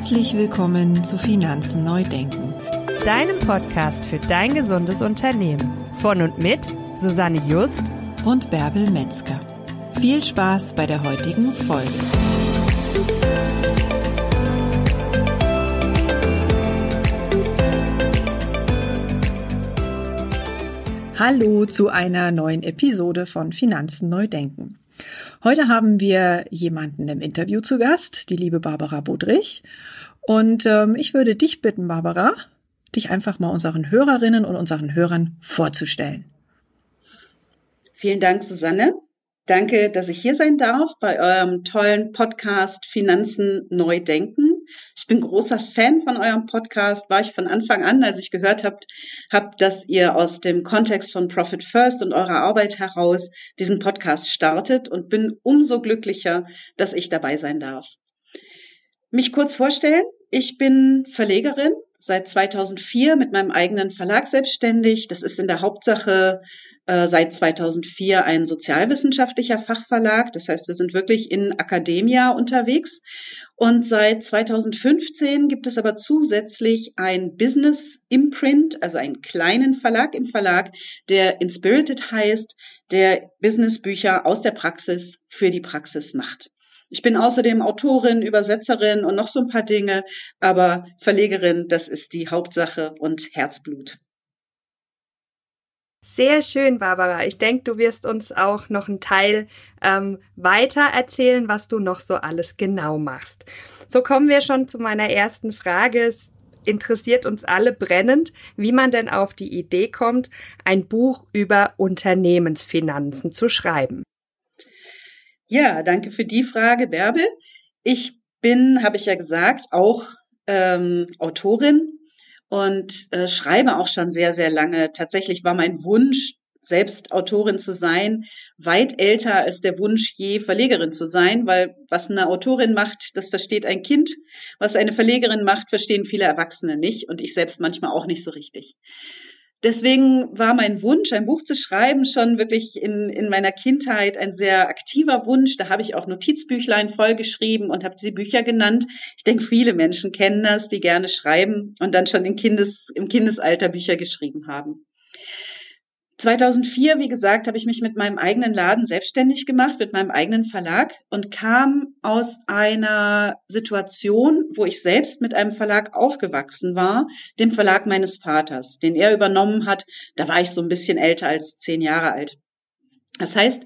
Herzlich willkommen zu Finanzen neu denken, deinem Podcast für dein gesundes Unternehmen. Von und mit Susanne Just und Bärbel Metzger. Viel Spaß bei der heutigen Folge. Hallo zu einer neuen Episode von Finanzen neu denken. Heute haben wir jemanden im Interview zu Gast, die liebe Barbara Budrich. Und ähm, ich würde dich bitten, Barbara, dich einfach mal unseren Hörerinnen und unseren Hörern vorzustellen. Vielen Dank, Susanne. Danke, dass ich hier sein darf bei eurem tollen Podcast Finanzen neu denken. Ich bin großer Fan von eurem Podcast, war ich von Anfang an, als ich gehört habt, habt, dass ihr aus dem Kontext von Profit First und eurer Arbeit heraus diesen Podcast startet und bin umso glücklicher, dass ich dabei sein darf. Mich kurz vorstellen. Ich bin Verlegerin, seit 2004 mit meinem eigenen Verlag selbstständig. Das ist in der Hauptsache äh, seit 2004 ein sozialwissenschaftlicher Fachverlag. Das heißt, wir sind wirklich in Akademia unterwegs. Und seit 2015 gibt es aber zusätzlich ein Business Imprint, also einen kleinen Verlag im Verlag, der Inspirited heißt, der Businessbücher aus der Praxis für die Praxis macht. Ich bin außerdem Autorin, Übersetzerin und noch so ein paar Dinge, aber Verlegerin, das ist die Hauptsache und Herzblut. Sehr schön, Barbara. Ich denke, du wirst uns auch noch einen Teil ähm, weiter erzählen, was du noch so alles genau machst. So kommen wir schon zu meiner ersten Frage. Es interessiert uns alle brennend, wie man denn auf die Idee kommt, ein Buch über Unternehmensfinanzen zu schreiben. Ja, danke für die Frage, Bärbel. Ich bin, habe ich ja gesagt, auch ähm, Autorin und äh, schreibe auch schon sehr, sehr lange. Tatsächlich war mein Wunsch, selbst Autorin zu sein, weit älter als der Wunsch, je Verlegerin zu sein, weil was eine Autorin macht, das versteht ein Kind. Was eine Verlegerin macht, verstehen viele Erwachsene nicht und ich selbst manchmal auch nicht so richtig. Deswegen war mein Wunsch, ein Buch zu schreiben, schon wirklich in, in meiner Kindheit ein sehr aktiver Wunsch. Da habe ich auch Notizbüchlein vollgeschrieben und habe die Bücher genannt. Ich denke, viele Menschen kennen das, die gerne schreiben und dann schon in Kindes, im Kindesalter Bücher geschrieben haben. 2004, wie gesagt, habe ich mich mit meinem eigenen Laden selbstständig gemacht, mit meinem eigenen Verlag und kam aus einer Situation, wo ich selbst mit einem Verlag aufgewachsen war, dem Verlag meines Vaters, den er übernommen hat. Da war ich so ein bisschen älter als zehn Jahre alt. Das heißt,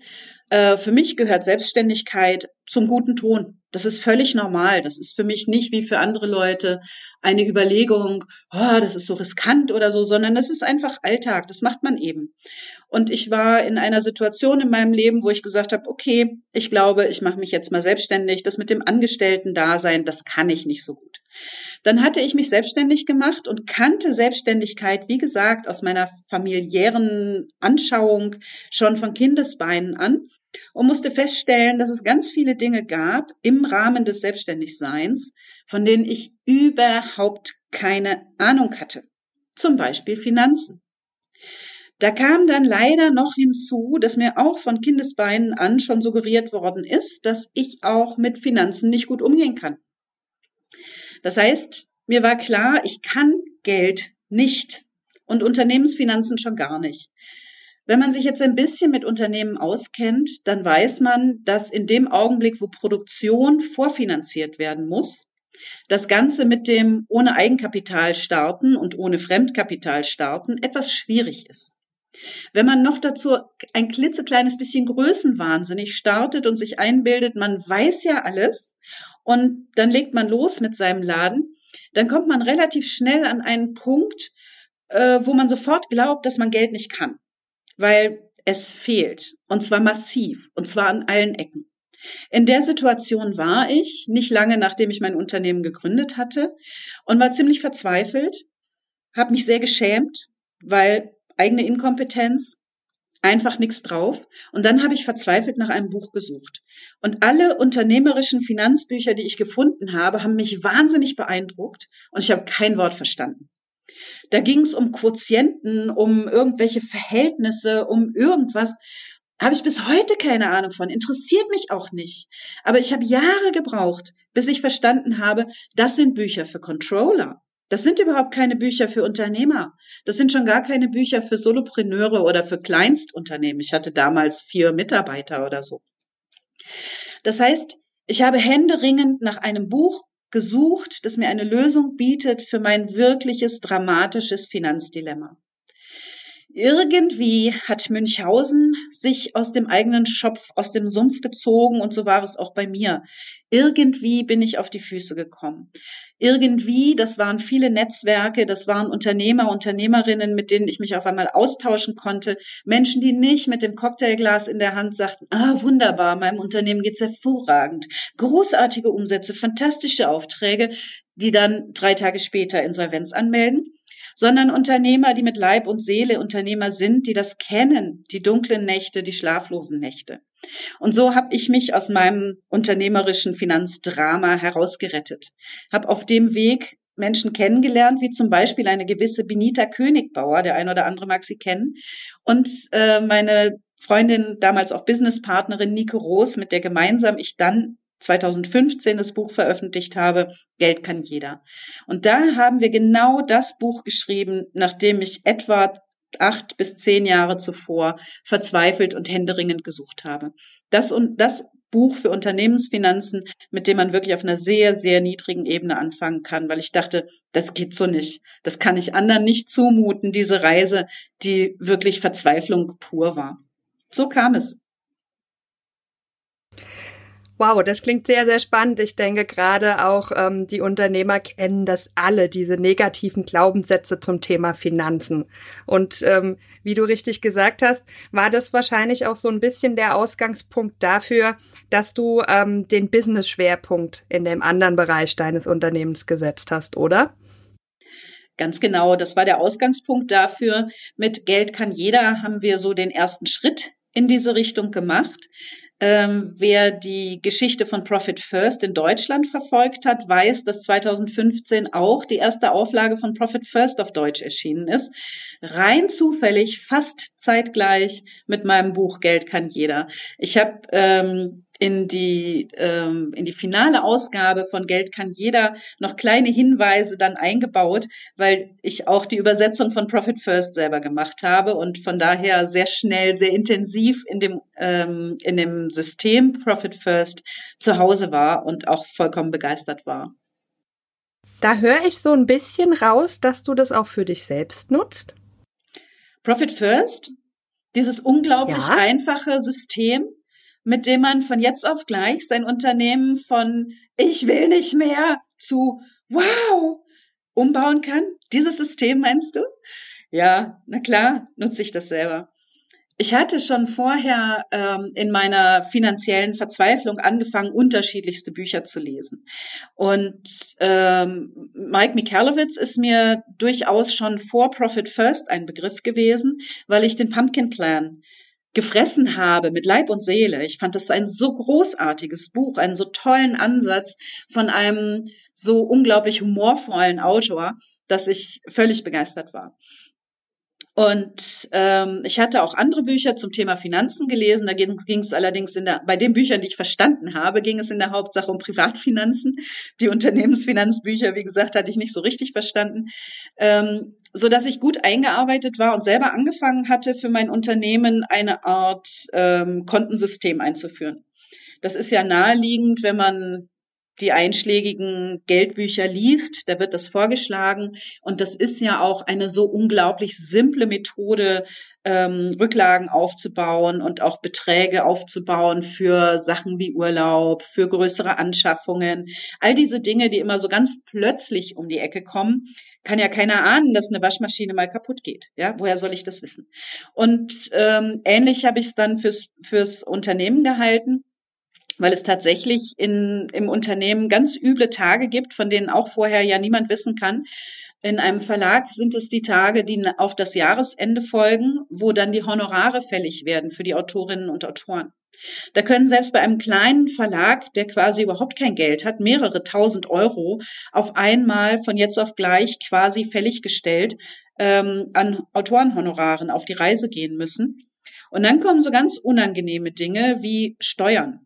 äh, für mich gehört Selbstständigkeit zum guten Ton. Das ist völlig normal. Das ist für mich nicht wie für andere Leute eine Überlegung, oh, das ist so riskant oder so, sondern das ist einfach Alltag. Das macht man eben. Und ich war in einer Situation in meinem Leben, wo ich gesagt habe, okay, ich glaube, ich mache mich jetzt mal selbstständig. Das mit dem Angestellten-Dasein, das kann ich nicht so gut. Dann hatte ich mich selbstständig gemacht und kannte Selbstständigkeit, wie gesagt, aus meiner familiären Anschauung schon von Kindesbeinen an und musste feststellen, dass es ganz viele Dinge gab im Rahmen des Selbstständigseins, von denen ich überhaupt keine Ahnung hatte. Zum Beispiel Finanzen. Da kam dann leider noch hinzu, dass mir auch von Kindesbeinen an schon suggeriert worden ist, dass ich auch mit Finanzen nicht gut umgehen kann. Das heißt, mir war klar, ich kann Geld nicht und Unternehmensfinanzen schon gar nicht. Wenn man sich jetzt ein bisschen mit Unternehmen auskennt, dann weiß man, dass in dem Augenblick, wo Produktion vorfinanziert werden muss, das Ganze mit dem ohne Eigenkapital starten und ohne Fremdkapital starten etwas schwierig ist. Wenn man noch dazu ein klitzekleines bisschen größenwahnsinnig startet und sich einbildet, man weiß ja alles und dann legt man los mit seinem Laden, dann kommt man relativ schnell an einen Punkt, äh, wo man sofort glaubt, dass man Geld nicht kann weil es fehlt. Und zwar massiv. Und zwar an allen Ecken. In der Situation war ich, nicht lange nachdem ich mein Unternehmen gegründet hatte, und war ziemlich verzweifelt, habe mich sehr geschämt, weil eigene Inkompetenz, einfach nichts drauf. Und dann habe ich verzweifelt nach einem Buch gesucht. Und alle unternehmerischen Finanzbücher, die ich gefunden habe, haben mich wahnsinnig beeindruckt und ich habe kein Wort verstanden. Da ging es um Quotienten, um irgendwelche Verhältnisse, um irgendwas. Habe ich bis heute keine Ahnung von, interessiert mich auch nicht. Aber ich habe Jahre gebraucht, bis ich verstanden habe, das sind Bücher für Controller. Das sind überhaupt keine Bücher für Unternehmer. Das sind schon gar keine Bücher für Solopreneure oder für Kleinstunternehmen. Ich hatte damals vier Mitarbeiter oder so. Das heißt, ich habe händeringend nach einem Buch gesucht, das mir eine Lösung bietet für mein wirkliches dramatisches Finanzdilemma. Irgendwie hat Münchhausen sich aus dem eigenen Schopf, aus dem Sumpf gezogen und so war es auch bei mir. Irgendwie bin ich auf die Füße gekommen. Irgendwie, das waren viele Netzwerke, das waren Unternehmer, Unternehmerinnen, mit denen ich mich auf einmal austauschen konnte. Menschen, die nicht mit dem Cocktailglas in der Hand sagten, ah, wunderbar, meinem Unternehmen geht's hervorragend. Großartige Umsätze, fantastische Aufträge, die dann drei Tage später Insolvenz anmelden sondern Unternehmer, die mit Leib und Seele Unternehmer sind, die das kennen, die dunklen Nächte, die schlaflosen Nächte. Und so habe ich mich aus meinem unternehmerischen Finanzdrama herausgerettet, habe auf dem Weg Menschen kennengelernt, wie zum Beispiel eine gewisse Benita Königbauer, der ein oder andere mag sie kennen, und äh, meine Freundin, damals auch Businesspartnerin Nico Roos, mit der gemeinsam ich dann 2015 das Buch veröffentlicht habe, Geld kann jeder. Und da haben wir genau das Buch geschrieben, nachdem ich etwa acht bis zehn Jahre zuvor verzweifelt und händeringend gesucht habe. Das und das Buch für Unternehmensfinanzen, mit dem man wirklich auf einer sehr, sehr niedrigen Ebene anfangen kann, weil ich dachte, das geht so nicht. Das kann ich anderen nicht zumuten, diese Reise, die wirklich Verzweiflung pur war. So kam es. Wow, das klingt sehr, sehr spannend. Ich denke gerade auch ähm, die Unternehmer kennen das alle, diese negativen Glaubenssätze zum Thema Finanzen. Und ähm, wie du richtig gesagt hast, war das wahrscheinlich auch so ein bisschen der Ausgangspunkt dafür, dass du ähm, den Business-Schwerpunkt in dem anderen Bereich deines Unternehmens gesetzt hast, oder? Ganz genau, das war der Ausgangspunkt dafür. Mit Geld kann jeder haben wir so den ersten Schritt in diese Richtung gemacht. Ähm, wer die Geschichte von Profit First in Deutschland verfolgt hat, weiß, dass 2015 auch die erste Auflage von Profit First auf Deutsch erschienen ist. Rein zufällig, fast zeitgleich mit meinem Buch Geld kann jeder. Ich habe ähm, in die, ähm, in die finale Ausgabe von Geld kann jeder noch kleine Hinweise dann eingebaut, weil ich auch die Übersetzung von Profit First selber gemacht habe und von daher sehr schnell, sehr intensiv in dem, ähm, in dem System Profit First zu Hause war und auch vollkommen begeistert war. Da höre ich so ein bisschen raus, dass du das auch für dich selbst nutzt. Profit First, dieses unglaublich ja. einfache System, mit dem man von jetzt auf gleich sein Unternehmen von ich will nicht mehr zu wow umbauen kann? Dieses System meinst du? Ja, na klar, nutze ich das selber. Ich hatte schon vorher ähm, in meiner finanziellen Verzweiflung angefangen, unterschiedlichste Bücher zu lesen. Und ähm, Mike Michalowitz ist mir durchaus schon vor Profit First ein Begriff gewesen, weil ich den Pumpkin Plan gefressen habe mit Leib und Seele. Ich fand das ein so großartiges Buch, einen so tollen Ansatz von einem so unglaublich humorvollen Autor, dass ich völlig begeistert war. Und ähm, ich hatte auch andere Bücher zum Thema Finanzen gelesen. Da ging, es allerdings in der, bei den Büchern, die ich verstanden habe, ging es in der Hauptsache um Privatfinanzen. Die Unternehmensfinanzbücher, wie gesagt, hatte ich nicht so richtig verstanden. Ähm, so dass ich gut eingearbeitet war und selber angefangen hatte, für mein Unternehmen eine Art ähm, Kontensystem einzuführen. Das ist ja naheliegend, wenn man die einschlägigen Geldbücher liest, da wird das vorgeschlagen. Und das ist ja auch eine so unglaublich simple Methode, ähm, Rücklagen aufzubauen und auch Beträge aufzubauen für Sachen wie Urlaub, für größere Anschaffungen. All diese Dinge, die immer so ganz plötzlich um die Ecke kommen, kann ja keiner ahnen, dass eine Waschmaschine mal kaputt geht. Ja, woher soll ich das wissen? Und ähm, ähnlich habe ich es dann fürs, fürs Unternehmen gehalten weil es tatsächlich in, im Unternehmen ganz üble Tage gibt, von denen auch vorher ja niemand wissen kann. In einem Verlag sind es die Tage, die auf das Jahresende folgen, wo dann die Honorare fällig werden für die Autorinnen und Autoren. Da können selbst bei einem kleinen Verlag, der quasi überhaupt kein Geld hat, mehrere tausend Euro auf einmal von jetzt auf gleich quasi fällig gestellt ähm, an Autorenhonoraren auf die Reise gehen müssen. Und dann kommen so ganz unangenehme Dinge wie Steuern.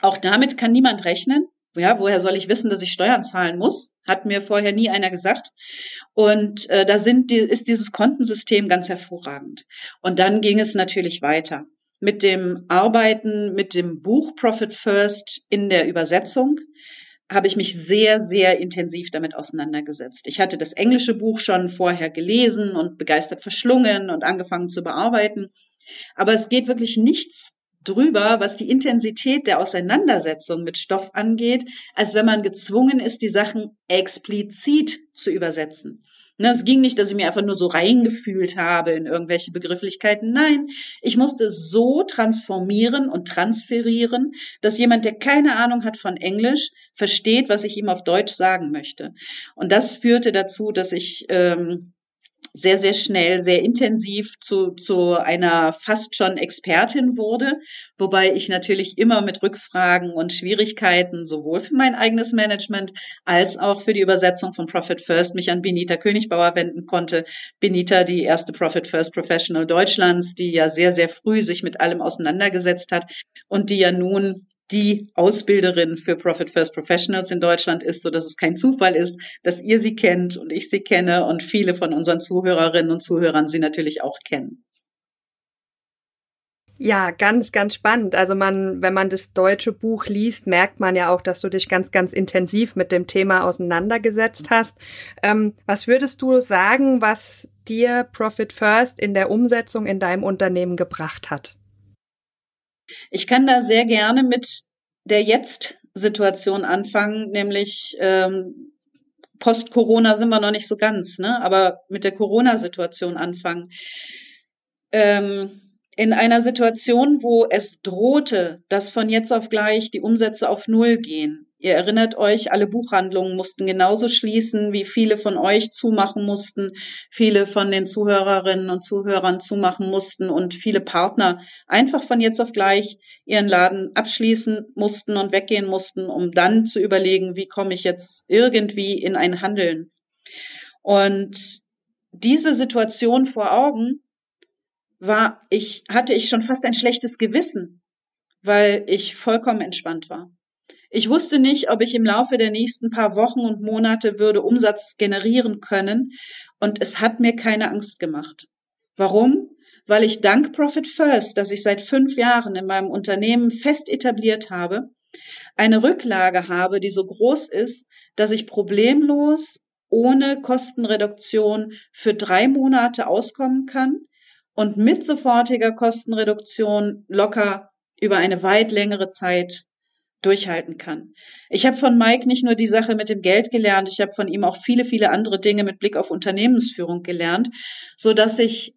Auch damit kann niemand rechnen. Ja, woher soll ich wissen, dass ich Steuern zahlen muss? Hat mir vorher nie einer gesagt. Und äh, da sind die, ist dieses Kontensystem ganz hervorragend. Und dann ging es natürlich weiter mit dem Arbeiten mit dem Buch Profit First in der Übersetzung habe ich mich sehr, sehr intensiv damit auseinandergesetzt. Ich hatte das englische Buch schon vorher gelesen und begeistert verschlungen und angefangen zu bearbeiten. Aber es geht wirklich nichts drüber, was die Intensität der Auseinandersetzung mit Stoff angeht, als wenn man gezwungen ist, die Sachen explizit zu übersetzen. Ne, es ging nicht, dass ich mir einfach nur so reingefühlt habe in irgendwelche Begrifflichkeiten. Nein, ich musste so transformieren und transferieren, dass jemand, der keine Ahnung hat von Englisch, versteht, was ich ihm auf Deutsch sagen möchte. Und das führte dazu, dass ich ähm, sehr, sehr schnell, sehr intensiv zu, zu einer fast schon Expertin wurde, wobei ich natürlich immer mit Rückfragen und Schwierigkeiten sowohl für mein eigenes Management als auch für die Übersetzung von Profit First mich an Benita Königbauer wenden konnte. Benita, die erste Profit First Professional Deutschlands, die ja sehr, sehr früh sich mit allem auseinandergesetzt hat und die ja nun die Ausbilderin für Profit First Professionals in Deutschland ist, so dass es kein Zufall ist, dass ihr sie kennt und ich sie kenne und viele von unseren Zuhörerinnen und Zuhörern sie natürlich auch kennen. Ja, ganz, ganz spannend. Also man, wenn man das deutsche Buch liest, merkt man ja auch, dass du dich ganz, ganz intensiv mit dem Thema auseinandergesetzt hast. Ähm, was würdest du sagen, was dir Profit First in der Umsetzung in deinem Unternehmen gebracht hat? Ich kann da sehr gerne mit der Jetzt-Situation anfangen, nämlich ähm, Post-Corona sind wir noch nicht so ganz, ne? aber mit der Corona-Situation anfangen. Ähm, in einer Situation, wo es drohte, dass von jetzt auf gleich die Umsätze auf Null gehen, Ihr erinnert euch, alle Buchhandlungen mussten genauso schließen, wie viele von euch zumachen mussten, viele von den Zuhörerinnen und Zuhörern zumachen mussten und viele Partner einfach von jetzt auf gleich ihren Laden abschließen mussten und weggehen mussten, um dann zu überlegen, wie komme ich jetzt irgendwie in ein Handeln. Und diese Situation vor Augen war ich, hatte ich schon fast ein schlechtes Gewissen, weil ich vollkommen entspannt war. Ich wusste nicht, ob ich im Laufe der nächsten paar Wochen und Monate würde Umsatz generieren können und es hat mir keine Angst gemacht. Warum? Weil ich dank Profit First, das ich seit fünf Jahren in meinem Unternehmen fest etabliert habe, eine Rücklage habe, die so groß ist, dass ich problemlos ohne Kostenreduktion für drei Monate auskommen kann und mit sofortiger Kostenreduktion locker über eine weit längere Zeit durchhalten kann. Ich habe von Mike nicht nur die Sache mit dem Geld gelernt, ich habe von ihm auch viele, viele andere Dinge mit Blick auf Unternehmensführung gelernt, so dass ich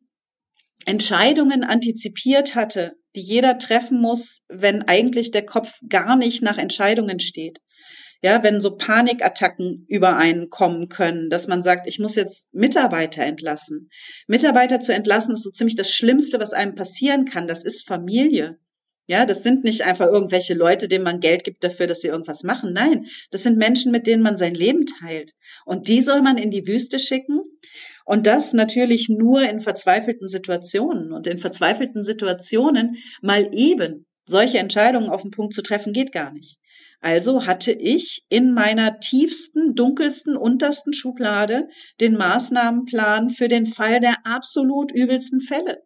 Entscheidungen antizipiert hatte, die jeder treffen muss, wenn eigentlich der Kopf gar nicht nach Entscheidungen steht. Ja, wenn so Panikattacken über einen kommen können, dass man sagt, ich muss jetzt Mitarbeiter entlassen. Mitarbeiter zu entlassen ist so ziemlich das Schlimmste, was einem passieren kann. Das ist Familie. Ja, das sind nicht einfach irgendwelche Leute, denen man Geld gibt dafür, dass sie irgendwas machen. Nein, das sind Menschen, mit denen man sein Leben teilt. Und die soll man in die Wüste schicken. Und das natürlich nur in verzweifelten Situationen. Und in verzweifelten Situationen mal eben solche Entscheidungen auf den Punkt zu treffen, geht gar nicht. Also hatte ich in meiner tiefsten, dunkelsten, untersten Schublade den Maßnahmenplan für den Fall der absolut übelsten Fälle.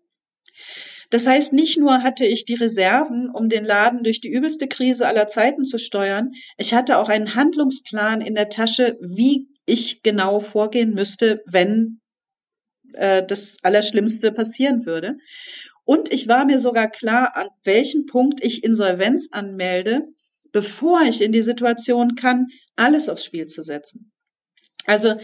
Das heißt, nicht nur hatte ich die Reserven, um den Laden durch die übelste Krise aller Zeiten zu steuern, ich hatte auch einen Handlungsplan in der Tasche, wie ich genau vorgehen müsste, wenn äh, das Allerschlimmste passieren würde. Und ich war mir sogar klar, an welchem Punkt ich Insolvenz anmelde, bevor ich in die Situation kann, alles aufs Spiel zu setzen. Also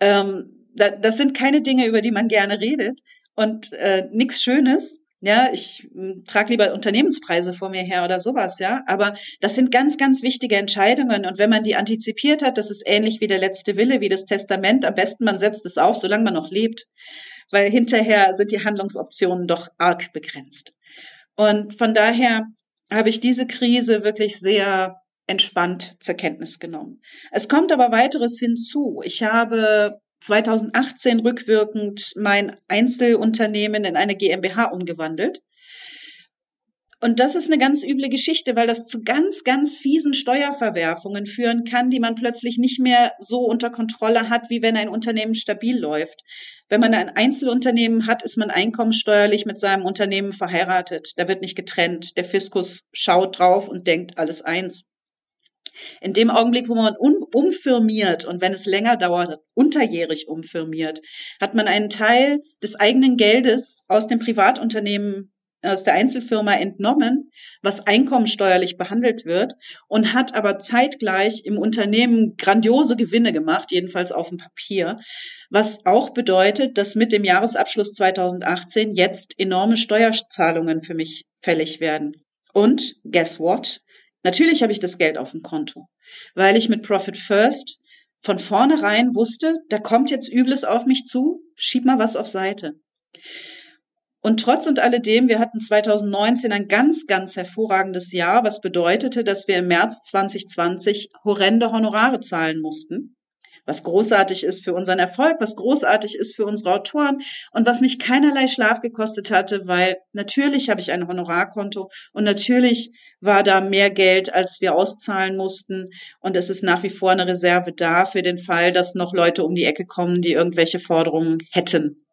ähm, da, das sind keine Dinge, über die man gerne redet und äh, nichts Schönes. Ja, ich hm, trage lieber Unternehmenspreise vor mir her oder sowas, ja. Aber das sind ganz, ganz wichtige Entscheidungen. Und wenn man die antizipiert hat, das ist ähnlich wie der letzte Wille, wie das Testament. Am besten man setzt es auf, solange man noch lebt. Weil hinterher sind die Handlungsoptionen doch arg begrenzt. Und von daher habe ich diese Krise wirklich sehr entspannt zur Kenntnis genommen. Es kommt aber weiteres hinzu. Ich habe 2018 rückwirkend mein Einzelunternehmen in eine GmbH umgewandelt. Und das ist eine ganz üble Geschichte, weil das zu ganz, ganz fiesen Steuerverwerfungen führen kann, die man plötzlich nicht mehr so unter Kontrolle hat, wie wenn ein Unternehmen stabil läuft. Wenn man ein Einzelunternehmen hat, ist man einkommenssteuerlich mit seinem Unternehmen verheiratet. Da wird nicht getrennt. Der Fiskus schaut drauf und denkt alles eins. In dem Augenblick, wo man umfirmiert und wenn es länger dauert, unterjährig umfirmiert, hat man einen Teil des eigenen Geldes aus dem Privatunternehmen aus der Einzelfirma entnommen, was einkommensteuerlich behandelt wird und hat aber zeitgleich im Unternehmen grandiose Gewinne gemacht, jedenfalls auf dem Papier, was auch bedeutet, dass mit dem Jahresabschluss 2018 jetzt enorme Steuerzahlungen für mich fällig werden. Und guess what? Natürlich habe ich das Geld auf dem Konto, weil ich mit Profit First von vornherein wusste, da kommt jetzt Übles auf mich zu, schieb mal was auf Seite. Und trotz und alledem, wir hatten 2019 ein ganz, ganz hervorragendes Jahr, was bedeutete, dass wir im März 2020 horrende Honorare zahlen mussten. Was großartig ist für unseren Erfolg, was großartig ist für unsere Autoren und was mich keinerlei Schlaf gekostet hatte, weil natürlich habe ich ein Honorarkonto und natürlich war da mehr Geld, als wir auszahlen mussten. Und es ist nach wie vor eine Reserve da für den Fall, dass noch Leute um die Ecke kommen, die irgendwelche Forderungen hätten.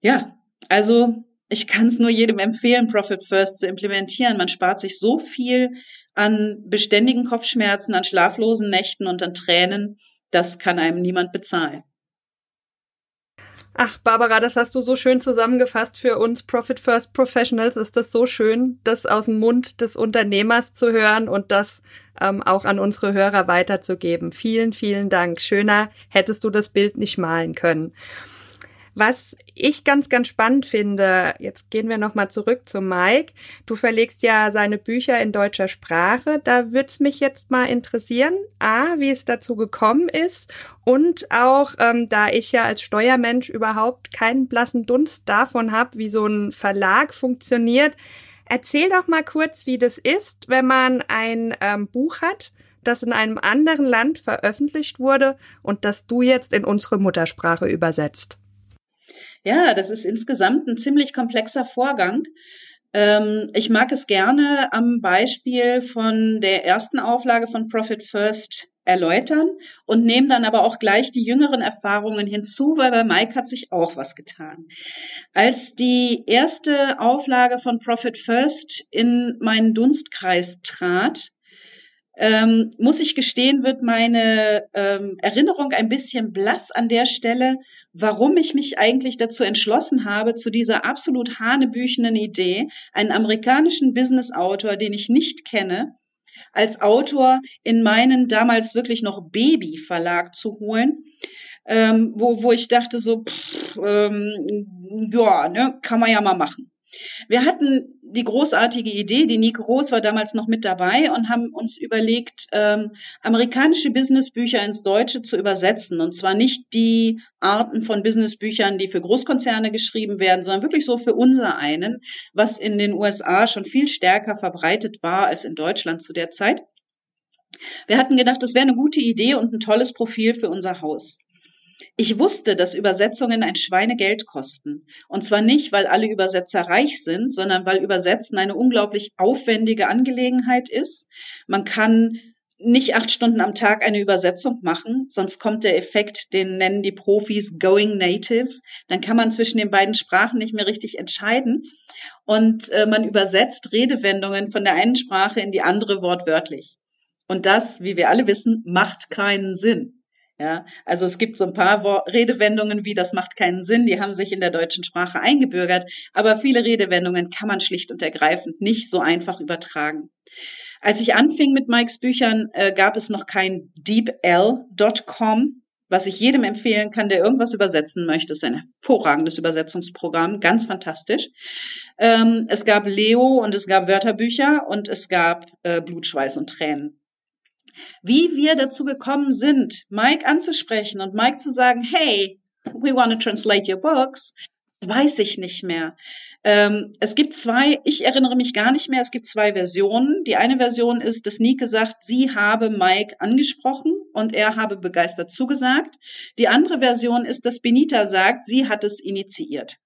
Ja, also ich kann es nur jedem empfehlen, Profit First zu implementieren. Man spart sich so viel an beständigen Kopfschmerzen, an schlaflosen Nächten und an Tränen. Das kann einem niemand bezahlen. Ach, Barbara, das hast du so schön zusammengefasst für uns Profit First Professionals. Ist das so schön, das aus dem Mund des Unternehmers zu hören und das ähm, auch an unsere Hörer weiterzugeben. Vielen, vielen Dank. Schöner hättest du das Bild nicht malen können. Was ich ganz, ganz spannend finde, jetzt gehen wir nochmal zurück zu Mike. Du verlegst ja seine Bücher in deutscher Sprache. Da würde es mich jetzt mal interessieren, A, wie es dazu gekommen ist und auch, ähm, da ich ja als Steuermensch überhaupt keinen blassen Dunst davon habe, wie so ein Verlag funktioniert. Erzähl doch mal kurz, wie das ist, wenn man ein ähm, Buch hat, das in einem anderen Land veröffentlicht wurde und das du jetzt in unsere Muttersprache übersetzt. Ja, das ist insgesamt ein ziemlich komplexer Vorgang. Ähm, ich mag es gerne am Beispiel von der ersten Auflage von Profit First erläutern und nehme dann aber auch gleich die jüngeren Erfahrungen hinzu, weil bei Mike hat sich auch was getan. Als die erste Auflage von Profit First in meinen Dunstkreis trat, ähm, muss ich gestehen, wird meine ähm, Erinnerung ein bisschen blass an der Stelle, warum ich mich eigentlich dazu entschlossen habe, zu dieser absolut hanebüchenen Idee, einen amerikanischen Business-Autor, den ich nicht kenne, als Autor in meinen damals wirklich noch Baby-Verlag zu holen, ähm, wo, wo ich dachte so, pff, ähm, ja, ne, kann man ja mal machen. Wir hatten die großartige Idee, die Nico Roos war damals noch mit dabei und haben uns überlegt, ähm, amerikanische Businessbücher ins Deutsche zu übersetzen. Und zwar nicht die Arten von Businessbüchern, die für Großkonzerne geschrieben werden, sondern wirklich so für unser einen, was in den USA schon viel stärker verbreitet war als in Deutschland zu der Zeit. Wir hatten gedacht, das wäre eine gute Idee und ein tolles Profil für unser Haus. Ich wusste, dass Übersetzungen ein Schweinegeld kosten. Und zwar nicht, weil alle Übersetzer reich sind, sondern weil Übersetzen eine unglaublich aufwendige Angelegenheit ist. Man kann nicht acht Stunden am Tag eine Übersetzung machen, sonst kommt der Effekt, den nennen die Profis Going Native. Dann kann man zwischen den beiden Sprachen nicht mehr richtig entscheiden. Und äh, man übersetzt Redewendungen von der einen Sprache in die andere wortwörtlich. Und das, wie wir alle wissen, macht keinen Sinn. Ja, also es gibt so ein paar Redewendungen wie das macht keinen Sinn, die haben sich in der deutschen Sprache eingebürgert, aber viele Redewendungen kann man schlicht und ergreifend nicht so einfach übertragen. Als ich anfing mit Mikes Büchern, äh, gab es noch kein deepl.com, was ich jedem empfehlen kann, der irgendwas übersetzen möchte. Es ist ein hervorragendes Übersetzungsprogramm, ganz fantastisch. Ähm, es gab Leo und es gab Wörterbücher und es gab äh, Blut, Schweiß und Tränen. Wie wir dazu gekommen sind, Mike anzusprechen und Mike zu sagen, hey, we want to translate your books, weiß ich nicht mehr. Ähm, es gibt zwei, ich erinnere mich gar nicht mehr, es gibt zwei Versionen. Die eine Version ist, dass Nike sagt, sie habe Mike angesprochen und er habe begeistert zugesagt. Die andere Version ist, dass Benita sagt, sie hat es initiiert.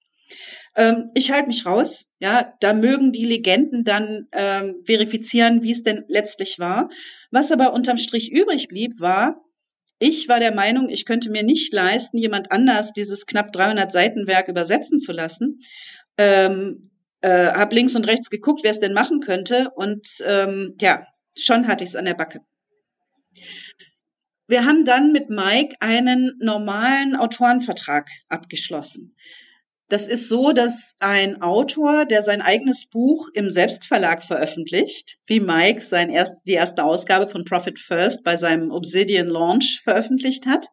Ähm, ich halte mich raus. Ja, da mögen die Legenden dann ähm, verifizieren, wie es denn letztlich war. Was aber unterm Strich übrig blieb, war, ich war der Meinung, ich könnte mir nicht leisten, jemand anders dieses knapp 300 Seiten Werk übersetzen zu lassen. Ähm, äh, hab links und rechts geguckt, wer es denn machen könnte und ähm, ja, schon hatte ich es an der Backe. Wir haben dann mit Mike einen normalen Autorenvertrag abgeschlossen. Das ist so, dass ein Autor, der sein eigenes Buch im Selbstverlag veröffentlicht, wie Mike sein erst, die erste Ausgabe von Profit First bei seinem Obsidian Launch veröffentlicht hat,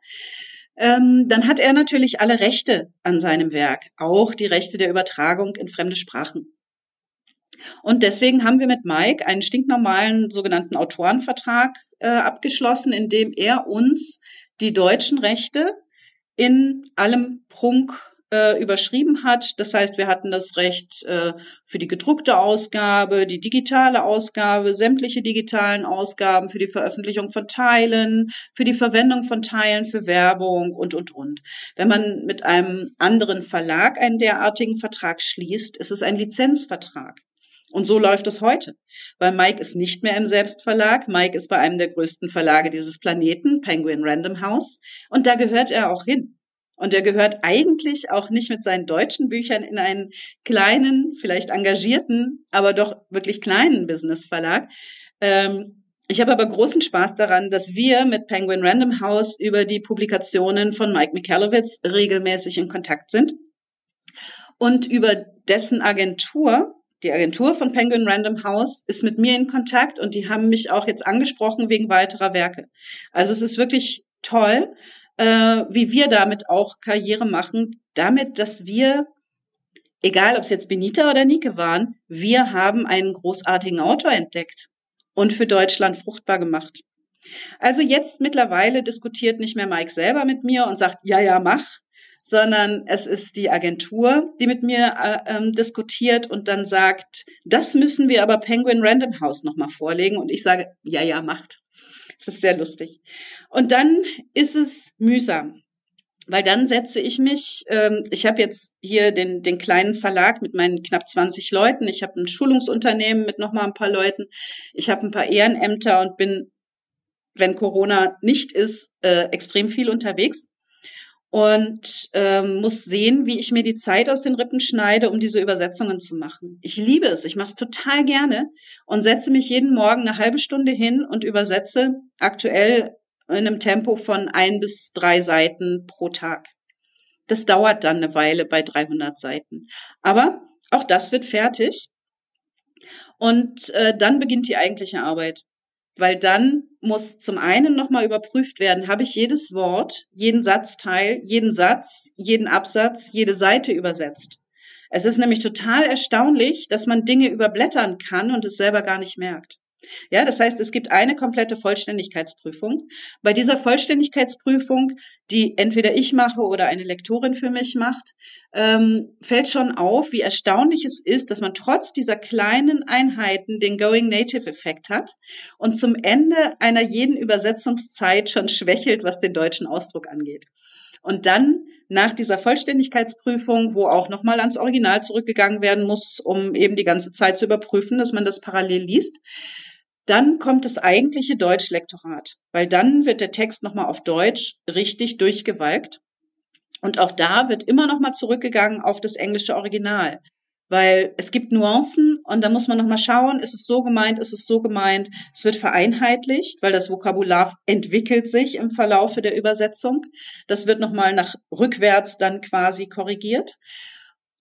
ähm, dann hat er natürlich alle Rechte an seinem Werk, auch die Rechte der Übertragung in fremde Sprachen. Und deswegen haben wir mit Mike einen stinknormalen sogenannten Autorenvertrag äh, abgeschlossen, in dem er uns die deutschen Rechte in allem Prunk äh, überschrieben hat. Das heißt, wir hatten das Recht äh, für die gedruckte Ausgabe, die digitale Ausgabe, sämtliche digitalen Ausgaben, für die Veröffentlichung von Teilen, für die Verwendung von Teilen, für Werbung und, und, und. Wenn man mit einem anderen Verlag einen derartigen Vertrag schließt, ist es ein Lizenzvertrag. Und so läuft es heute, weil Mike ist nicht mehr im Selbstverlag. Mike ist bei einem der größten Verlage dieses Planeten, Penguin Random House, und da gehört er auch hin. Und er gehört eigentlich auch nicht mit seinen deutschen Büchern in einen kleinen, vielleicht engagierten, aber doch wirklich kleinen Business-Verlag. Ähm, ich habe aber großen Spaß daran, dass wir mit Penguin Random House über die Publikationen von Mike Michalowitz regelmäßig in Kontakt sind und über dessen Agentur, die Agentur von Penguin Random House, ist mit mir in Kontakt und die haben mich auch jetzt angesprochen wegen weiterer Werke. Also es ist wirklich toll äh, wie wir damit auch Karriere machen, damit, dass wir, egal ob es jetzt Benita oder Nike waren, wir haben einen großartigen Autor entdeckt und für Deutschland fruchtbar gemacht. Also jetzt mittlerweile diskutiert nicht mehr Mike selber mit mir und sagt, ja, ja, mach, sondern es ist die Agentur, die mit mir äh, ähm, diskutiert und dann sagt, das müssen wir aber Penguin Random House nochmal vorlegen. Und ich sage, ja, ja, macht. Es ist sehr lustig. Und dann ist es mühsam. Weil dann setze ich mich, ähm, ich habe jetzt hier den, den kleinen Verlag mit meinen knapp 20 Leuten, ich habe ein Schulungsunternehmen mit nochmal ein paar Leuten, ich habe ein paar Ehrenämter und bin, wenn Corona nicht ist, äh, extrem viel unterwegs und ähm, muss sehen, wie ich mir die Zeit aus den Rippen schneide, um diese Übersetzungen zu machen. Ich liebe es, ich mache es total gerne und setze mich jeden Morgen eine halbe Stunde hin und übersetze aktuell in einem Tempo von ein bis drei Seiten pro Tag. Das dauert dann eine Weile bei 300 Seiten. Aber auch das wird fertig. Und äh, dann beginnt die eigentliche Arbeit weil dann muss zum einen nochmal überprüft werden, habe ich jedes Wort, jeden Satzteil, jeden Satz, jeden Absatz, jede Seite übersetzt. Es ist nämlich total erstaunlich, dass man Dinge überblättern kann und es selber gar nicht merkt. Ja, das heißt, es gibt eine komplette Vollständigkeitsprüfung. Bei dieser Vollständigkeitsprüfung, die entweder ich mache oder eine Lektorin für mich macht, ähm, fällt schon auf, wie erstaunlich es ist, dass man trotz dieser kleinen Einheiten den Going Native Effekt hat und zum Ende einer jeden Übersetzungszeit schon schwächelt, was den deutschen Ausdruck angeht. Und dann nach dieser Vollständigkeitsprüfung, wo auch nochmal ans Original zurückgegangen werden muss, um eben die ganze Zeit zu überprüfen, dass man das parallel liest, dann kommt das eigentliche Deutschlektorat, weil dann wird der Text nochmal auf Deutsch richtig durchgewalkt. Und auch da wird immer nochmal zurückgegangen auf das englische Original, weil es gibt Nuancen und da muss man nochmal schauen, ist es so gemeint, ist es so gemeint. Es wird vereinheitlicht, weil das Vokabular entwickelt sich im Verlaufe der Übersetzung. Das wird nochmal nach rückwärts dann quasi korrigiert.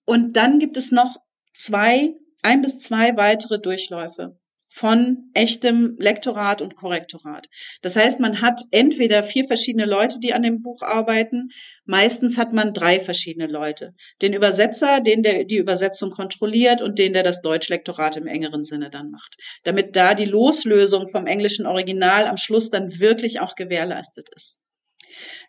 Und dann gibt es noch zwei, ein bis zwei weitere Durchläufe von echtem Lektorat und Korrektorat. Das heißt, man hat entweder vier verschiedene Leute, die an dem Buch arbeiten. Meistens hat man drei verschiedene Leute. Den Übersetzer, den der die Übersetzung kontrolliert und den, der das Deutschlektorat im engeren Sinne dann macht. Damit da die Loslösung vom englischen Original am Schluss dann wirklich auch gewährleistet ist.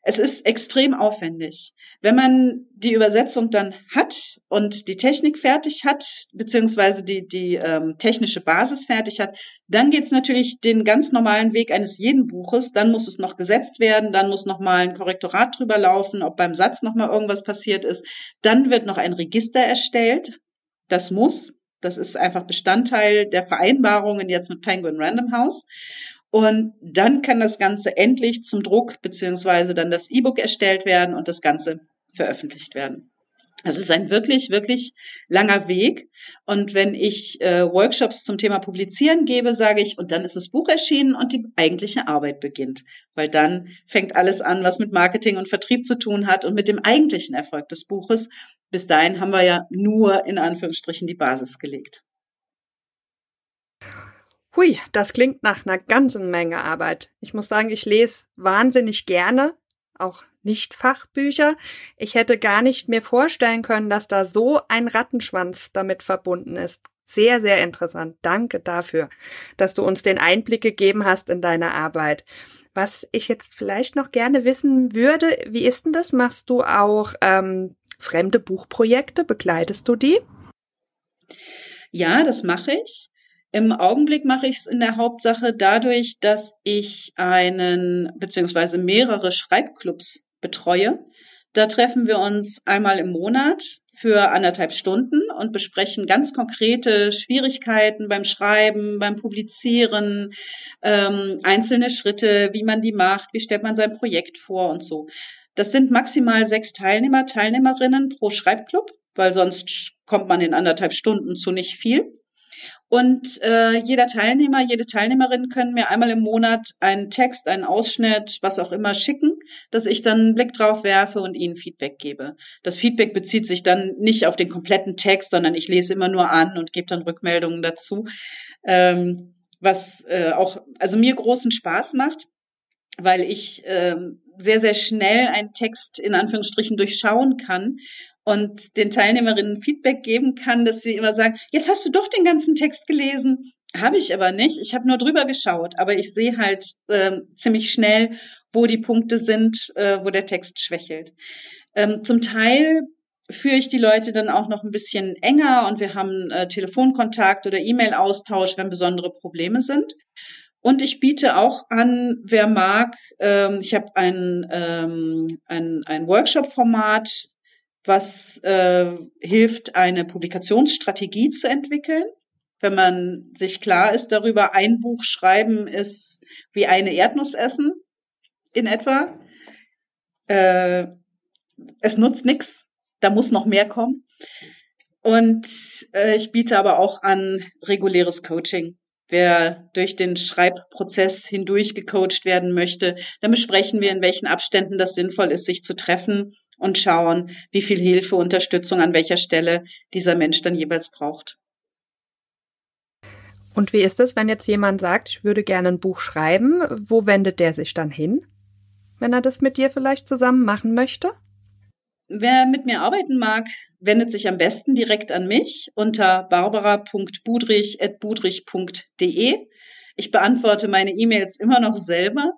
Es ist extrem aufwendig. Wenn man die Übersetzung dann hat und die Technik fertig hat, beziehungsweise die, die ähm, technische Basis fertig hat, dann geht's natürlich den ganz normalen Weg eines jeden Buches. Dann muss es noch gesetzt werden, dann muss noch mal ein Korrektorat drüber laufen, ob beim Satz noch mal irgendwas passiert ist. Dann wird noch ein Register erstellt. Das muss. Das ist einfach Bestandteil der Vereinbarungen jetzt mit Penguin Random House. Und dann kann das Ganze endlich zum Druck beziehungsweise dann das E-Book erstellt werden und das Ganze veröffentlicht werden. Das ist ein wirklich, wirklich langer Weg. Und wenn ich äh, Workshops zum Thema Publizieren gebe, sage ich, und dann ist das Buch erschienen und die eigentliche Arbeit beginnt. Weil dann fängt alles an, was mit Marketing und Vertrieb zu tun hat und mit dem eigentlichen Erfolg des Buches. Bis dahin haben wir ja nur in Anführungsstrichen die Basis gelegt. Hui, das klingt nach einer ganzen Menge Arbeit. Ich muss sagen, ich lese wahnsinnig gerne, auch nicht Fachbücher. Ich hätte gar nicht mir vorstellen können, dass da so ein Rattenschwanz damit verbunden ist. Sehr, sehr interessant. Danke dafür, dass du uns den Einblick gegeben hast in deine Arbeit. Was ich jetzt vielleicht noch gerne wissen würde, wie ist denn das? Machst du auch ähm, fremde Buchprojekte? Begleitest du die? Ja, das mache ich. Im Augenblick mache ich es in der Hauptsache dadurch, dass ich einen beziehungsweise mehrere Schreibclubs betreue. Da treffen wir uns einmal im Monat für anderthalb Stunden und besprechen ganz konkrete Schwierigkeiten beim Schreiben, beim Publizieren, ähm, einzelne Schritte, wie man die macht, wie stellt man sein Projekt vor und so. Das sind maximal sechs Teilnehmer, Teilnehmerinnen pro Schreibclub, weil sonst kommt man in anderthalb Stunden zu nicht viel. Und äh, jeder Teilnehmer, jede Teilnehmerin können mir einmal im Monat einen Text, einen Ausschnitt, was auch immer schicken, dass ich dann einen Blick drauf werfe und ihnen Feedback gebe. Das Feedback bezieht sich dann nicht auf den kompletten Text, sondern ich lese immer nur an und gebe dann Rückmeldungen dazu. Ähm, was äh, auch, also mir großen Spaß macht, weil ich äh, sehr, sehr schnell einen Text in Anführungsstrichen durchschauen kann und den Teilnehmerinnen Feedback geben kann, dass sie immer sagen, jetzt hast du doch den ganzen Text gelesen. Habe ich aber nicht. Ich habe nur drüber geschaut, aber ich sehe halt äh, ziemlich schnell, wo die Punkte sind, äh, wo der Text schwächelt. Ähm, zum Teil führe ich die Leute dann auch noch ein bisschen enger und wir haben äh, Telefonkontakt oder E-Mail-Austausch, wenn besondere Probleme sind. Und ich biete auch an, wer mag, ähm, ich habe ein, ähm, ein, ein Workshop-Format was äh, hilft, eine Publikationsstrategie zu entwickeln. Wenn man sich klar ist darüber, ein Buch schreiben ist wie eine Erdnuss essen in etwa. Äh, es nutzt nichts, da muss noch mehr kommen. Und äh, ich biete aber auch an reguläres Coaching. Wer durch den Schreibprozess hindurch gecoacht werden möchte, dann besprechen wir, in welchen Abständen das sinnvoll ist, sich zu treffen und schauen, wie viel Hilfe, Unterstützung an welcher Stelle dieser Mensch dann jeweils braucht. Und wie ist es, wenn jetzt jemand sagt, ich würde gerne ein Buch schreiben? Wo wendet der sich dann hin, wenn er das mit dir vielleicht zusammen machen möchte? Wer mit mir arbeiten mag, wendet sich am besten direkt an mich unter barbara.budrich.budrich.de. Ich beantworte meine E-Mails immer noch selber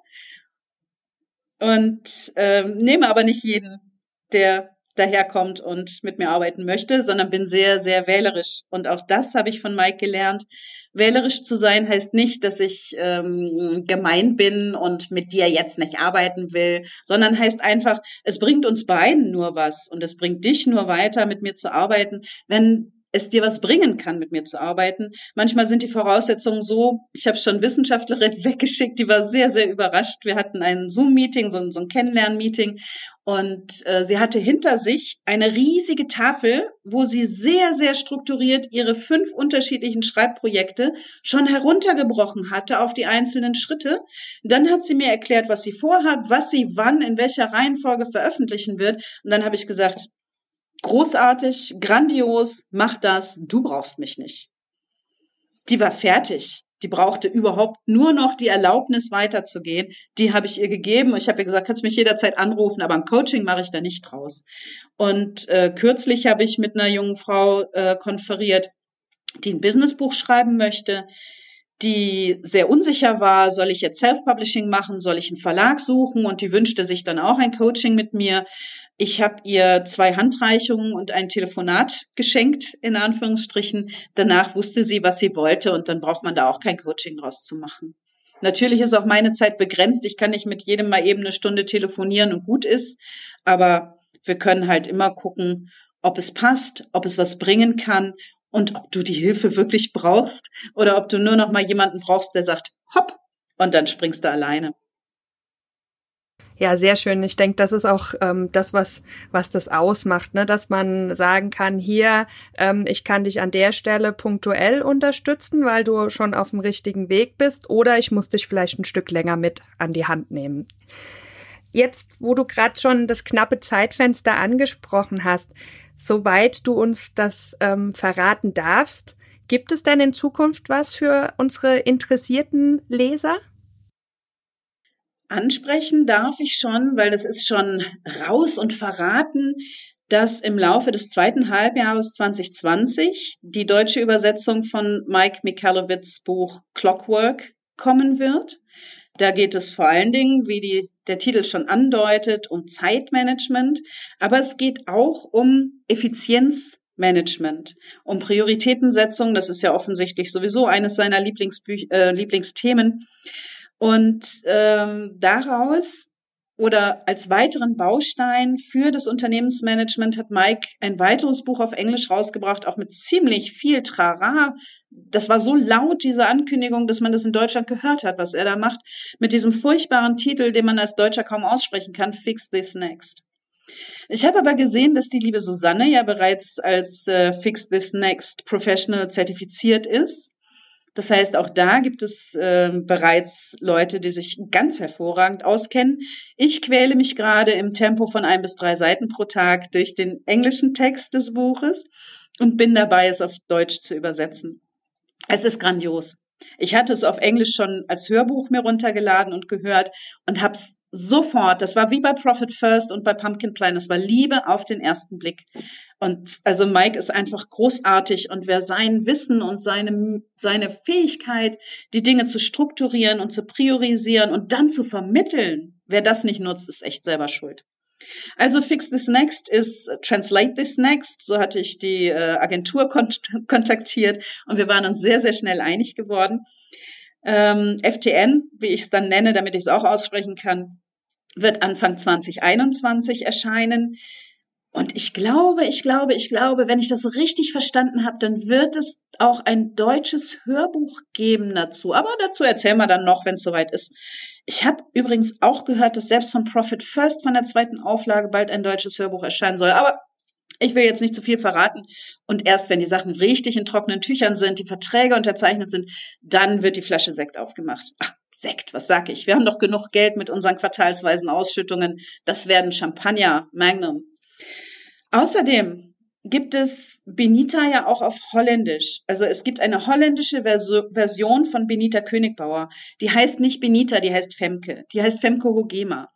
und äh, nehme aber nicht jeden der daherkommt und mit mir arbeiten möchte, sondern bin sehr, sehr wählerisch. Und auch das habe ich von Mike gelernt. Wählerisch zu sein heißt nicht, dass ich ähm, gemein bin und mit dir jetzt nicht arbeiten will, sondern heißt einfach, es bringt uns beiden nur was und es bringt dich nur weiter, mit mir zu arbeiten, wenn es dir was bringen kann, mit mir zu arbeiten. Manchmal sind die Voraussetzungen so, ich habe schon Wissenschaftlerin weggeschickt, die war sehr, sehr überrascht. Wir hatten ein Zoom-Meeting, so, so ein Kennenlern-Meeting und äh, sie hatte hinter sich eine riesige Tafel, wo sie sehr, sehr strukturiert ihre fünf unterschiedlichen Schreibprojekte schon heruntergebrochen hatte auf die einzelnen Schritte. Dann hat sie mir erklärt, was sie vorhat, was sie wann, in welcher Reihenfolge veröffentlichen wird. Und dann habe ich gesagt, großartig, grandios, mach das, du brauchst mich nicht. Die war fertig. Die brauchte überhaupt nur noch die Erlaubnis weiterzugehen. Die habe ich ihr gegeben. Ich habe ihr gesagt, kannst mich jederzeit anrufen, aber ein Coaching mache ich da nicht draus. Und äh, kürzlich habe ich mit einer jungen Frau äh, konferiert, die ein Businessbuch schreiben möchte. die sehr unsicher war, soll ich jetzt Self-Publishing machen, soll ich einen Verlag suchen und die wünschte sich dann auch ein Coaching mit mir. Ich habe ihr zwei Handreichungen und ein Telefonat geschenkt, in Anführungsstrichen. Danach wusste sie, was sie wollte und dann braucht man da auch kein Coaching draus zu machen. Natürlich ist auch meine Zeit begrenzt. Ich kann nicht mit jedem mal eben eine Stunde telefonieren und gut ist, aber wir können halt immer gucken, ob es passt, ob es was bringen kann und ob du die Hilfe wirklich brauchst oder ob du nur noch mal jemanden brauchst, der sagt, hopp, und dann springst du alleine. Ja, sehr schön. Ich denke, das ist auch ähm, das, was, was das ausmacht, ne? dass man sagen kann, hier, ähm, ich kann dich an der Stelle punktuell unterstützen, weil du schon auf dem richtigen Weg bist, oder ich muss dich vielleicht ein Stück länger mit an die Hand nehmen. Jetzt, wo du gerade schon das knappe Zeitfenster angesprochen hast, soweit du uns das ähm, verraten darfst, gibt es denn in Zukunft was für unsere interessierten Leser? Ansprechen darf ich schon, weil das ist schon raus und verraten, dass im Laufe des zweiten Halbjahres 2020 die deutsche Übersetzung von Mike Michalowitz Buch Clockwork kommen wird. Da geht es vor allen Dingen, wie die, der Titel schon andeutet, um Zeitmanagement, aber es geht auch um Effizienzmanagement, um Prioritätensetzung. Das ist ja offensichtlich sowieso eines seiner Lieblingsbü äh, Lieblingsthemen. Und ähm, daraus oder als weiteren Baustein für das Unternehmensmanagement hat Mike ein weiteres Buch auf Englisch rausgebracht, auch mit ziemlich viel Trara. Das war so laut, diese Ankündigung, dass man das in Deutschland gehört hat, was er da macht, mit diesem furchtbaren Titel, den man als Deutscher kaum aussprechen kann, Fix This Next. Ich habe aber gesehen, dass die liebe Susanne ja bereits als äh, Fix This Next Professional zertifiziert ist. Das heißt, auch da gibt es äh, bereits Leute, die sich ganz hervorragend auskennen. Ich quäle mich gerade im Tempo von ein bis drei Seiten pro Tag durch den englischen Text des Buches und bin dabei, es auf Deutsch zu übersetzen. Es ist grandios. Ich hatte es auf Englisch schon als Hörbuch mir runtergeladen und gehört und habe es sofort, das war wie bei Profit First und bei Pumpkin Plan, das war Liebe auf den ersten Blick. Und also Mike ist einfach großartig und wer sein Wissen und seine, seine Fähigkeit, die Dinge zu strukturieren und zu priorisieren und dann zu vermitteln, wer das nicht nutzt, ist echt selber schuld. Also Fix This Next ist Translate This Next. So hatte ich die äh, Agentur kont kontaktiert und wir waren uns sehr, sehr schnell einig geworden. Ähm, FTN, wie ich es dann nenne, damit ich es auch aussprechen kann, wird Anfang 2021 erscheinen. Und ich glaube, ich glaube, ich glaube, wenn ich das richtig verstanden habe, dann wird es auch ein deutsches Hörbuch geben dazu. Aber dazu erzählen wir dann noch, wenn es soweit ist. Ich habe übrigens auch gehört, dass selbst von Profit First von der zweiten Auflage bald ein deutsches Hörbuch erscheinen soll. Aber ich will jetzt nicht zu viel verraten. Und erst wenn die Sachen richtig in trockenen Tüchern sind, die Verträge unterzeichnet sind, dann wird die Flasche Sekt aufgemacht. Ach, Sekt, was sag ich? Wir haben doch genug Geld mit unseren quartalsweisen Ausschüttungen. Das werden Champagner, Magnum. Außerdem gibt es Benita ja auch auf Holländisch. Also es gibt eine holländische Version von Benita Königbauer. Die heißt nicht Benita, die heißt Femke. Die heißt Femke Hogema.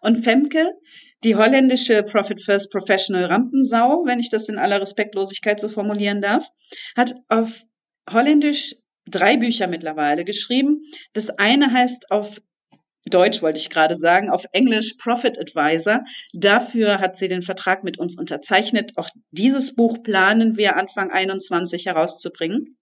Und Femke, die holländische Profit First Professional Rampensau, wenn ich das in aller Respektlosigkeit so formulieren darf, hat auf Holländisch drei Bücher mittlerweile geschrieben. Das eine heißt auf Deutsch wollte ich gerade sagen, auf Englisch Profit Advisor. Dafür hat sie den Vertrag mit uns unterzeichnet. Auch dieses Buch planen wir Anfang 21 herauszubringen.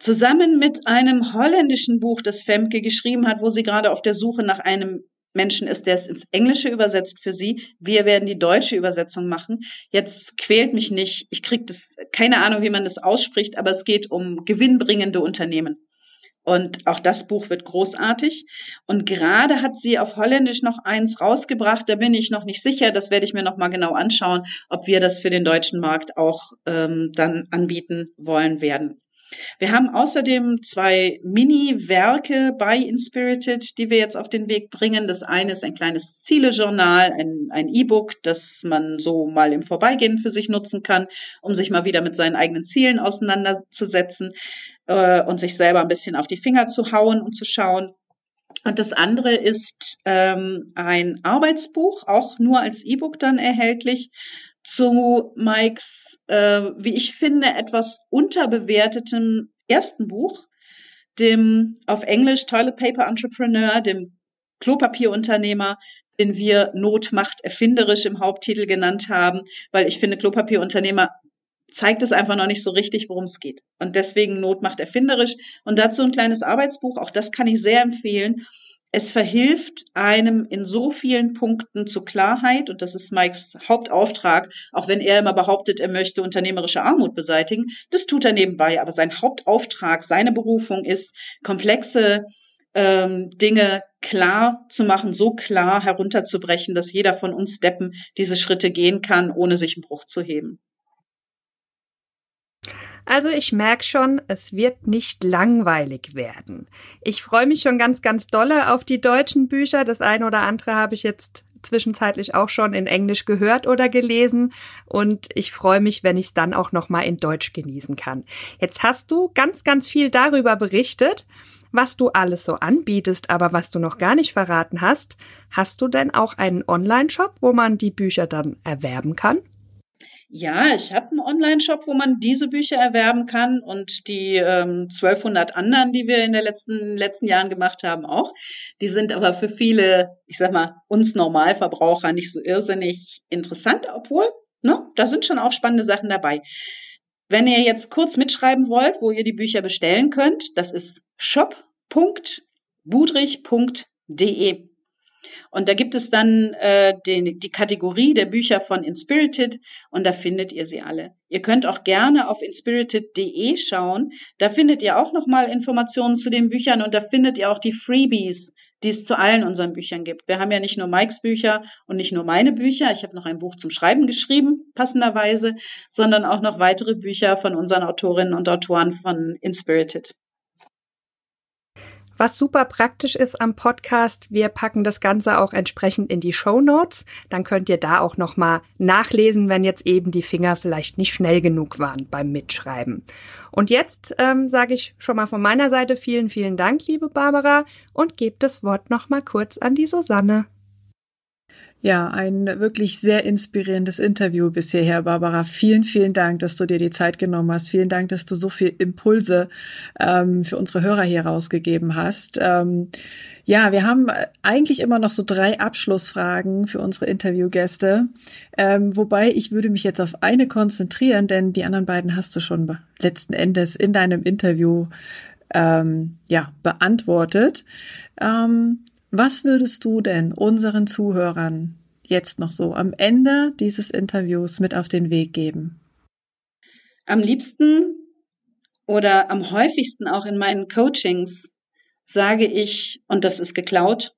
Zusammen mit einem holländischen Buch, das Femke geschrieben hat, wo sie gerade auf der Suche nach einem Menschen ist, der es ins Englische übersetzt für sie. Wir werden die deutsche Übersetzung machen. Jetzt quält mich nicht. Ich kriege das keine Ahnung, wie man das ausspricht, aber es geht um gewinnbringende Unternehmen. Und auch das Buch wird großartig. Und gerade hat sie auf Holländisch noch eins rausgebracht. Da bin ich noch nicht sicher. Das werde ich mir noch mal genau anschauen, ob wir das für den deutschen Markt auch ähm, dann anbieten wollen werden. Wir haben außerdem zwei Mini-Werke bei Inspirited, die wir jetzt auf den Weg bringen. Das eine ist ein kleines Zielejournal, ein E-Book, das man so mal im Vorbeigehen für sich nutzen kann, um sich mal wieder mit seinen eigenen Zielen auseinanderzusetzen äh, und sich selber ein bisschen auf die Finger zu hauen und zu schauen. Und das andere ist ähm, ein Arbeitsbuch, auch nur als E-Book dann erhältlich, zu Mikes, äh, wie ich finde, etwas unterbewertetem ersten Buch. dem auf Englisch Toilet Paper Entrepreneur, dem Klopapierunternehmer, den wir Not macht erfinderisch im Haupttitel genannt haben, weil ich finde, Klopapierunternehmer zeigt es einfach noch nicht so richtig, worum es geht. Und deswegen Not macht erfinderisch. Und dazu ein kleines Arbeitsbuch, auch das kann ich sehr empfehlen. Es verhilft einem in so vielen Punkten zu Klarheit und das ist Mikes Hauptauftrag, auch wenn er immer behauptet, er möchte unternehmerische Armut beseitigen. Das tut er nebenbei, aber sein Hauptauftrag, seine Berufung ist, komplexe ähm, Dinge klar zu machen, so klar herunterzubrechen, dass jeder von uns Deppen diese Schritte gehen kann, ohne sich einen Bruch zu heben. Also ich merke schon, es wird nicht langweilig werden. Ich freue mich schon ganz, ganz dolle auf die deutschen Bücher. Das eine oder andere habe ich jetzt zwischenzeitlich auch schon in Englisch gehört oder gelesen und ich freue mich, wenn ich es dann auch noch mal in Deutsch genießen kann. Jetzt hast du ganz ganz viel darüber berichtet, was du alles so anbietest, aber was du noch gar nicht verraten hast, hast du denn auch einen Online-Shop, wo man die Bücher dann erwerben kann? Ja, ich habe einen Online-Shop, wo man diese Bücher erwerben kann und die ähm, 1200 anderen, die wir in den letzten, letzten Jahren gemacht haben, auch. Die sind aber für viele, ich sag mal, uns Normalverbraucher nicht so irrsinnig interessant, obwohl, ne, da sind schon auch spannende Sachen dabei. Wenn ihr jetzt kurz mitschreiben wollt, wo ihr die Bücher bestellen könnt, das ist shop.budrich.de. Und da gibt es dann äh, die, die Kategorie der Bücher von Inspirited und da findet ihr sie alle. Ihr könnt auch gerne auf inspirited.de schauen. Da findet ihr auch nochmal Informationen zu den Büchern und da findet ihr auch die Freebies, die es zu allen unseren Büchern gibt. Wir haben ja nicht nur Mikes Bücher und nicht nur meine Bücher. Ich habe noch ein Buch zum Schreiben geschrieben, passenderweise, sondern auch noch weitere Bücher von unseren Autorinnen und Autoren von Inspirited. Was super praktisch ist am Podcast, wir packen das Ganze auch entsprechend in die Show Notes. Dann könnt ihr da auch nochmal nachlesen, wenn jetzt eben die Finger vielleicht nicht schnell genug waren beim Mitschreiben. Und jetzt ähm, sage ich schon mal von meiner Seite vielen, vielen Dank, liebe Barbara, und gebe das Wort nochmal kurz an die Susanne. Ja, ein wirklich sehr inspirierendes Interview bisher, Herr Barbara. Vielen, vielen Dank, dass du dir die Zeit genommen hast. Vielen Dank, dass du so viel Impulse ähm, für unsere Hörer hier rausgegeben hast. Ähm, ja, wir haben eigentlich immer noch so drei Abschlussfragen für unsere Interviewgäste. Ähm, wobei ich würde mich jetzt auf eine konzentrieren, denn die anderen beiden hast du schon letzten Endes in deinem Interview ähm, ja beantwortet. Ähm, was würdest du denn unseren Zuhörern jetzt noch so am Ende dieses Interviews mit auf den Weg geben? Am liebsten oder am häufigsten auch in meinen Coachings sage ich, und das ist geklaut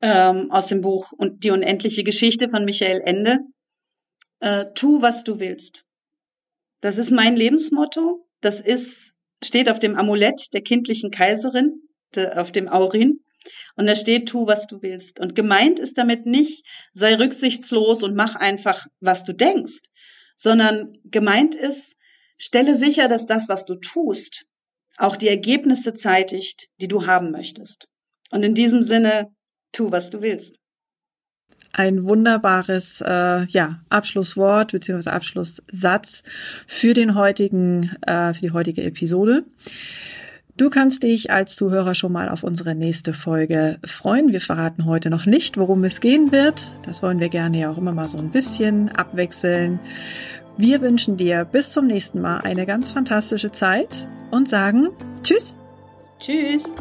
ähm, aus dem Buch und die unendliche Geschichte von Michael Ende, äh, tu, was du willst. Das ist mein Lebensmotto. Das ist, steht auf dem Amulett der kindlichen Kaiserin, de, auf dem Aurin. Und da steht, tu, was du willst. Und gemeint ist damit nicht, sei rücksichtslos und mach einfach, was du denkst, sondern gemeint ist, stelle sicher, dass das, was du tust, auch die Ergebnisse zeitigt, die du haben möchtest. Und in diesem Sinne, tu, was du willst. Ein wunderbares äh, ja, Abschlusswort bzw. Abschlusssatz für den heutigen, äh, für die heutige Episode. Du kannst dich als Zuhörer schon mal auf unsere nächste Folge freuen. Wir verraten heute noch nicht, worum es gehen wird. Das wollen wir gerne ja auch immer mal so ein bisschen abwechseln. Wir wünschen dir bis zum nächsten Mal eine ganz fantastische Zeit und sagen Tschüss. Tschüss.